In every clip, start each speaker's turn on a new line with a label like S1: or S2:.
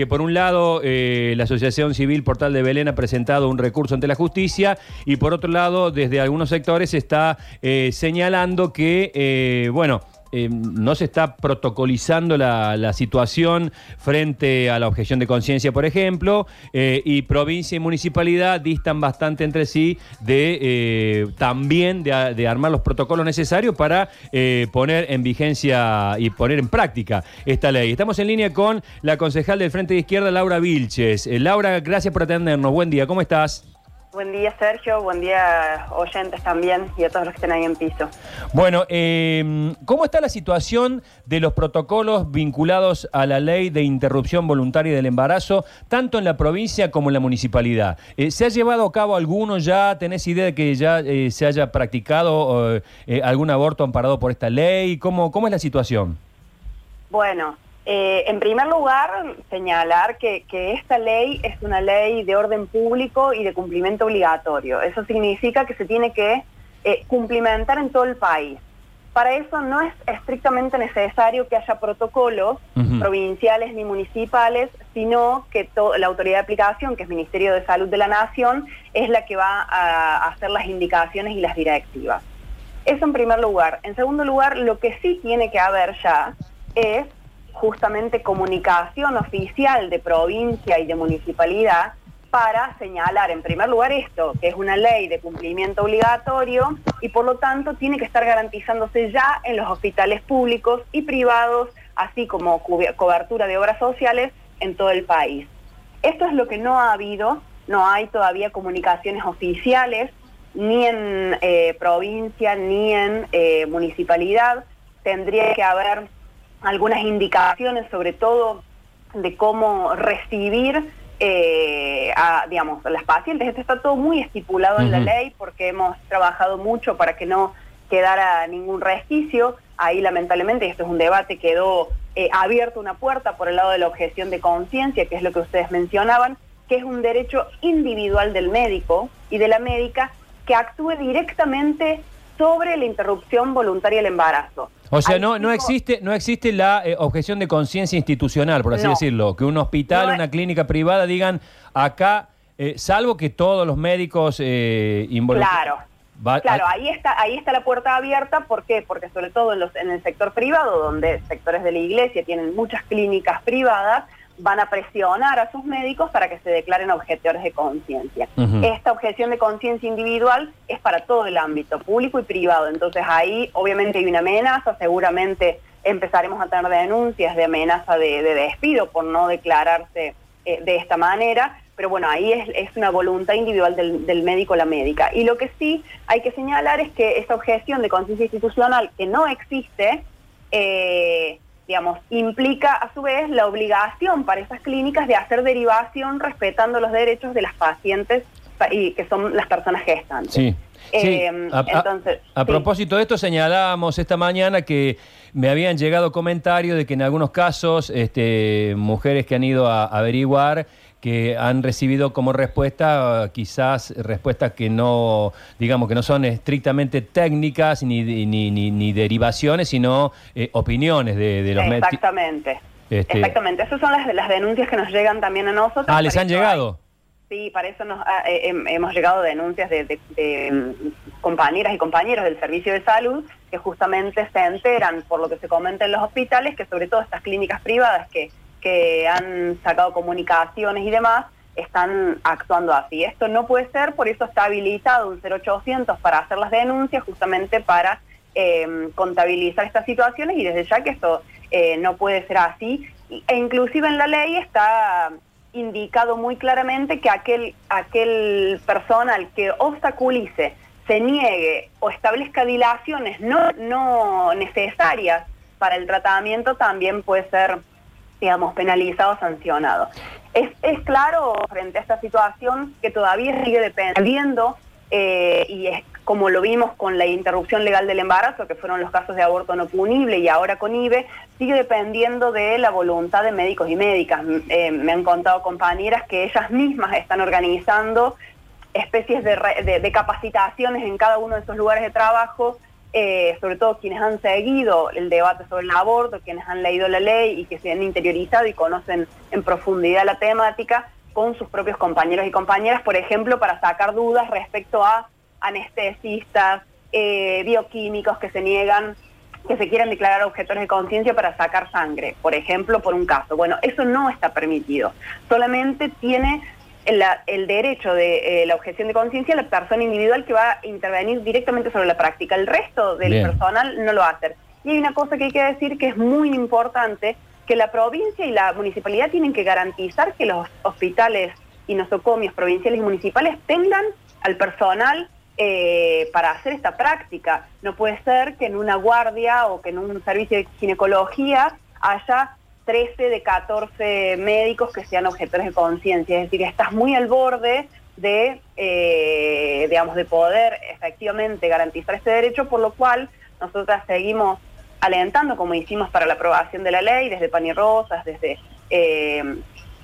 S1: que por un lado eh, la Asociación Civil Portal de Belén ha presentado un recurso ante la justicia y por otro lado desde algunos sectores se está eh, señalando que, eh, bueno, eh, no se está protocolizando la, situación frente a la objeción de conciencia, por ejemplo, eh, y provincia y municipalidad distan bastante entre sí de eh, también de, de armar los protocolos necesarios para eh, poner en vigencia y poner en práctica esta ley. Estamos en línea con la concejal del Frente de Izquierda, Laura Vilches. Laura, gracias por atendernos. Buen día, ¿cómo estás?
S2: Buen día, Sergio. Buen día, oyentes también y a todos los que estén ahí en piso.
S1: Bueno, eh, ¿cómo está la situación de los protocolos vinculados a la ley de interrupción voluntaria del embarazo, tanto en la provincia como en la municipalidad? Eh, ¿Se ha llevado a cabo alguno ya? ¿Tenés idea de que ya eh, se haya practicado eh, algún aborto amparado por esta ley? ¿Cómo, cómo es la situación?
S2: Bueno, eh, en primer lugar, señalar que, que esta ley es una ley de orden público y de cumplimiento obligatorio. Eso significa que se tiene que eh, cumplimentar en todo el país. Para eso no es estrictamente necesario que haya protocolos provinciales ni municipales, sino que la autoridad de aplicación, que es Ministerio de Salud de la Nación, es la que va a hacer las indicaciones y las directivas. Eso en primer lugar. En segundo lugar, lo que sí tiene que haber ya es justamente comunicación oficial de provincia y de municipalidad para señalar en primer lugar esto, que es una ley de cumplimiento obligatorio y por lo tanto tiene que estar garantizándose ya en los hospitales públicos y privados, así como cobertura de obras sociales en todo el país. Esto es lo que no ha habido, no hay todavía comunicaciones oficiales, ni en eh, provincia, ni en eh, municipalidad. Tendría que haber algunas indicaciones, sobre todo de cómo recibir eh, a, digamos, a las pacientes. Esto está todo muy estipulado en la ley porque hemos trabajado mucho para que no quedara ningún resquicio. Ahí lamentablemente, y esto es un debate, quedó eh, abierta una puerta por el lado de la objeción de conciencia, que es lo que ustedes mencionaban, que es un derecho individual del médico y de la médica que actúe directamente sobre la interrupción voluntaria del embarazo.
S1: O sea, no, no existe, no existe la eh, objeción de conciencia institucional, por así
S2: No.
S1: decirlo, que un hospital,
S2: No,
S1: una clínica privada digan acá, eh, salvo que todos los médicos eh, involucrados.
S2: Claro.
S1: Va-
S2: Claro,
S1: ah,
S2: ahí está, ahí está la puerta abierta, ¿por qué? Porque sobre todo en, los, en el sector privado, donde sectores de la iglesia tienen muchas clínicas privadas, van a presionar a sus médicos para que se declaren objetores de conciencia. Esta objeción de conciencia individual es para todo el ámbito, público y privado. Entonces ahí obviamente hay una amenaza, seguramente empezaremos a tener denuncias de amenaza de, de despido por no declararse eh, de esta manera, pero bueno, ahí es, es una voluntad individual del, del médico o la médica. Y lo que sí hay que señalar es que esa objeción de conciencia institucional que no existe, eh, digamos, implica a su vez la obligación para esas clínicas de hacer derivación respetando los derechos de las pacientes pa- y que son las personas gestantes.
S1: Sí. Sí,
S2: Eh,
S1: a,
S2: entonces,
S1: a
S2: sí.
S1: propósito de esto, señalábamos esta mañana que me habían llegado comentarios de que en algunos casos, este, mujeres que han ido a averiguar que han recibido como respuesta quizás respuestas que no, digamos, que no son estrictamente técnicas ni, ni, ni, ni derivaciones, sino eh, opiniones de, de los médicos.
S2: Exactamente.
S1: Este-
S2: Exactamente. Esas son las, las denuncias que nos llegan también a nosotros.
S1: Ah, ¿les han llegado?
S2: hay- sí, para eso ha- eh, hem- hemos llegado denuncias de, mm, compañeras y compañeros del servicio de salud que justamente se enteran por lo que se comenta en los hospitales que sobre todo estas clínicas privadas que, que han sacado comunicaciones y demás están actuando así. Esto no puede ser, por eso está habilitado un 0800 para hacer las denuncias, justamente para eh, contabilizar estas situaciones y desde ya que esto eh, no puede ser así. E inclusive en la ley está indicado muy claramente que aquel, aquel personal que obstaculice, se niegue o establezca dilaciones no, no necesarias para el tratamiento también puede ser digamos, penalizado sancionado. Es, es claro frente a esta situación que todavía sigue dependiendo, eh, y es como lo vimos con la interrupción legal del embarazo, que fueron los casos de aborto no punible y ahora con IBE, sigue dependiendo de la voluntad de médicos y médicas. Eh, me han contado compañeras que ellas mismas están organizando especies de capacitaciones en cada uno de esos lugares de trabajo eh, sobre todo quienes han seguido el debate sobre el aborto, quienes han leído la ley y que se han interiorizado y conocen en profundidad la temática, con sus propios compañeros y compañeras, por ejemplo, para sacar dudas respecto a anestesistas, eh, bioquímicos que se niegan, que se quieran declarar objetores de conciencia para sacar sangre, por ejemplo, por un caso. Bueno, eso no está permitido. Solamente tiene el, derecho de eh, la objeción de conciencia la persona individual que va a intervenir directamente sobre la práctica. El resto del personal no lo va a hacer. Y hay una cosa que hay que decir que es muy importante, que la provincia y la municipalidad tienen que garantizar que los hospitales y nosocomios provinciales y municipales tengan al personal eh, para hacer esta práctica. No puede ser que en una guardia o que en un servicio de ginecología haya 13 de 14 médicos que sean objetores de conciencia. Es decir, estás muy al borde de, eh, digamos, de poder efectivamente garantizar este derecho, por lo cual nosotras seguimos alentando, como hicimos para la aprobación de la ley, desde Panirrosas, desde, eh,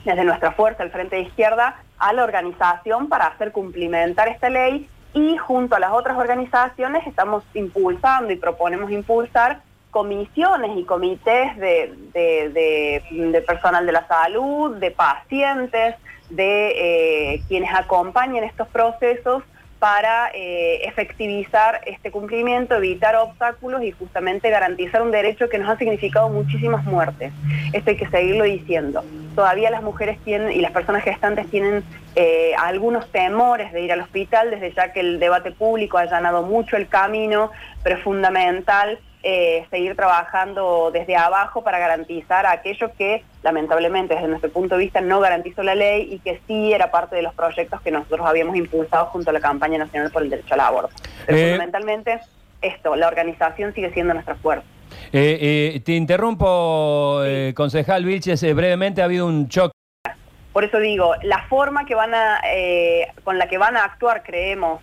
S2: desde nuestra fuerza, el Frente de Izquierda, a la organización para hacer cumplimentar esta ley y junto a las otras organizaciones estamos impulsando y proponemos impulsar comisiones y comités de, personal de la salud, de pacientes, de eh, quienes acompañen estos procesos para eh, efectivizar este cumplimiento, evitar obstáculos y justamente garantizar un derecho que nos ha significado muchísimas muertes. Esto hay que seguirlo diciendo. Todavía las mujeres tienen y las personas gestantes tienen eh, algunos temores de ir al hospital, desde ya que el debate público ha allanado mucho el camino, pero es fundamental eh, seguir trabajando desde abajo para garantizar aquello que lamentablemente desde nuestro punto de vista no garantizó la ley y que sí era parte de los proyectos que nosotros habíamos impulsado junto a la campaña nacional por el derecho al aborto. Pero eh, fundamentalmente esto, la organización sigue siendo nuestra fuerza.
S1: Eh, te interrumpo, concejal Vilches, brevemente ha habido un choque.
S2: Por eso digo, la forma que van a, con la que van a actuar, creemos,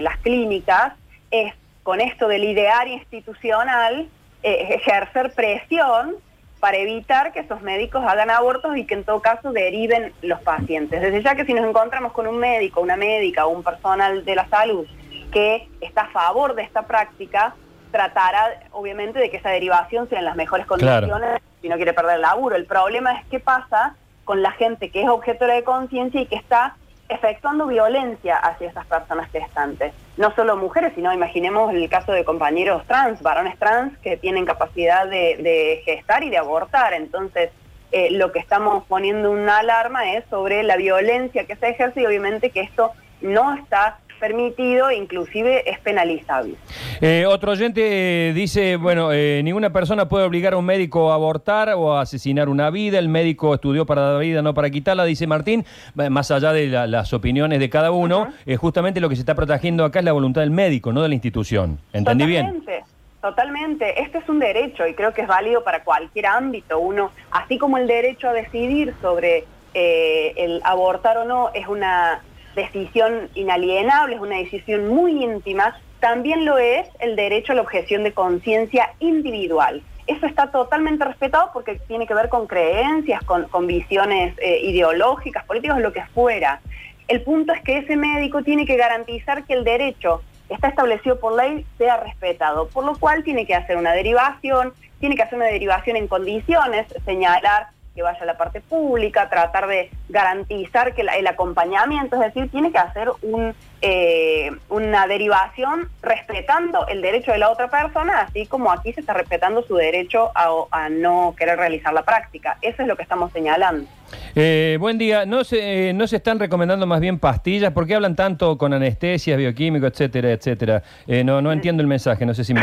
S2: las clínicas es con esto del idear institucional, eh, ejercer presión para evitar que esos médicos hagan abortos y que en todo caso deriven los pacientes. Desde ya que si nos encontramos con un médico, una médica o un personal de la salud que está a favor de esta práctica, tratará obviamente de que esa derivación sea en las mejores condiciones si no quiere perder el laburo. El problema es qué pasa con la gente que es objeto de conciencia y que está efectuando violencia hacia esas personas gestantes. No solo mujeres, sino imaginemos el caso de compañeros trans, varones trans que tienen capacidad de, gestar y de abortar. Entonces, eh, lo que estamos poniendo una alarma es sobre la violencia que se ejerce y obviamente que esto no está permitido, inclusive es penalizable.
S1: Eh, otro oyente eh, dice, bueno, eh, ninguna persona puede obligar a un médico a abortar o a asesinar una vida, el médico estudió para dar vida, no para quitarla, dice Martín, más allá de las opiniones de cada uno, justamente lo que se está protegiendo acá es la voluntad del médico, no de la institución. ¿Entendí
S2: Totalmente. bien? Totalmente, este es un derecho y creo que es válido para cualquier ámbito. Uno, así como el derecho a decidir sobre el abortar o no es una decisión inalienable, es una decisión muy íntima, también lo es el derecho a la objeción de conciencia individual. Eso está totalmente respetado porque tiene que ver con creencias, con, visiones eh, ideológicas, políticas, lo que fuera. El punto es que ese médico tiene que garantizar que el derecho está establecido por ley sea respetado, por lo cual tiene que hacer una derivación, tiene que hacer una derivación en condiciones, señalar que vaya a la parte pública, tratar de garantizar que el acompañamiento, es decir, tiene que hacer un, eh, una derivación respetando el derecho de la otra persona, así como aquí se está respetando su derecho a, no querer realizar la práctica. Eso es lo que estamos señalando.
S1: Eh, buen día. ¿No se, ¿No se están recomendando más bien pastillas? ¿Por qué hablan tanto con anestesias, bioquímicos, etcétera, etcétera? Eh, no, no entiendo el mensaje, no sé si me...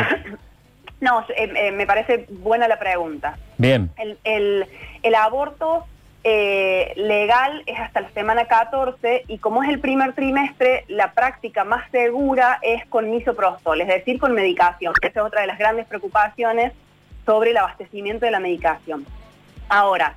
S2: No, eh, eh, me parece buena la pregunta.
S1: Bien.
S2: El, aborto eh, legal es hasta la semana 14 y como es el primer trimestre, la práctica más segura es con misoprostol, es decir, con medicación. Esa es otra de las grandes preocupaciones sobre el abastecimiento de la medicación. Ahora,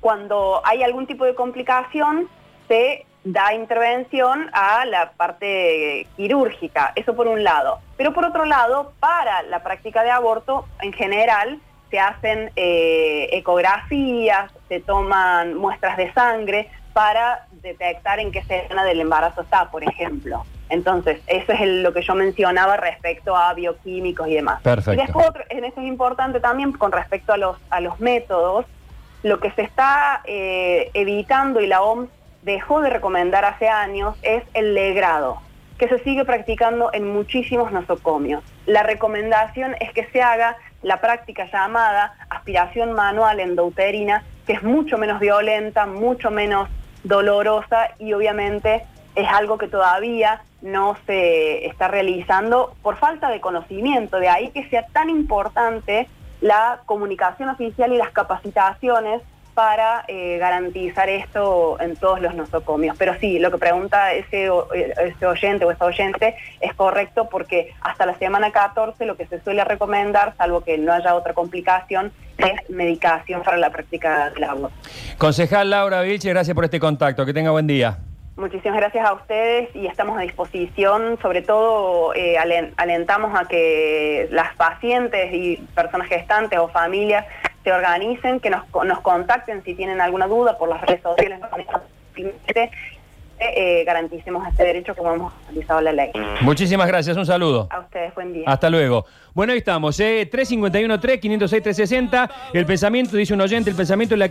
S2: cuando hay algún tipo de complicación, se da intervención a la parte quirúrgica, eso por un lado. Pero por otro lado, para la práctica de aborto, en general, se hacen eh, ecografías, se toman muestras de sangre para detectar en qué escena del embarazo está, por ejemplo. Entonces, eso es el- lo que yo mencionaba respecto a bioquímicos y demás.
S1: Perfecto.
S2: Y después, otro- en eso es importante también con respecto a los, a los métodos, lo que se está eh, evitando y la OMS dejó de recomendar hace años es el legrado, que se sigue practicando en muchísimos nosocomios. La recomendación es que se haga la práctica llamada aspiración manual endouterina, que es mucho menos violenta, mucho menos dolorosa y obviamente es algo que todavía no se está realizando por falta de conocimiento. De ahí que sea tan importante la comunicación oficial y las capacitaciones para eh, garantizar esto en todos los nosocomios. Pero sí, lo que pregunta ese, eh, ese oyente o esa oyente es correcto porque hasta la semana 14 lo que se suele recomendar, salvo que no haya otra complicación, es medicación para la práctica del agua.
S1: Concejal Laura Vilche, gracias por este contacto. Que tenga buen día.
S2: Muchísimas gracias a ustedes y estamos a disposición, sobre todo eh, alen- alentamos a que las pacientes y personas gestantes o familias se organicen, que nos, nos contacten si tienen alguna duda por las redes sociales, eh, eh, garanticemos este derecho como hemos realizado la ley.
S1: Muchísimas gracias. Un saludo.
S2: A ustedes, buen día.
S1: Hasta luego. Bueno, ahí estamos, ¿eh? 351-3, 506-360. El pensamiento, dice un oyente, el pensamiento de la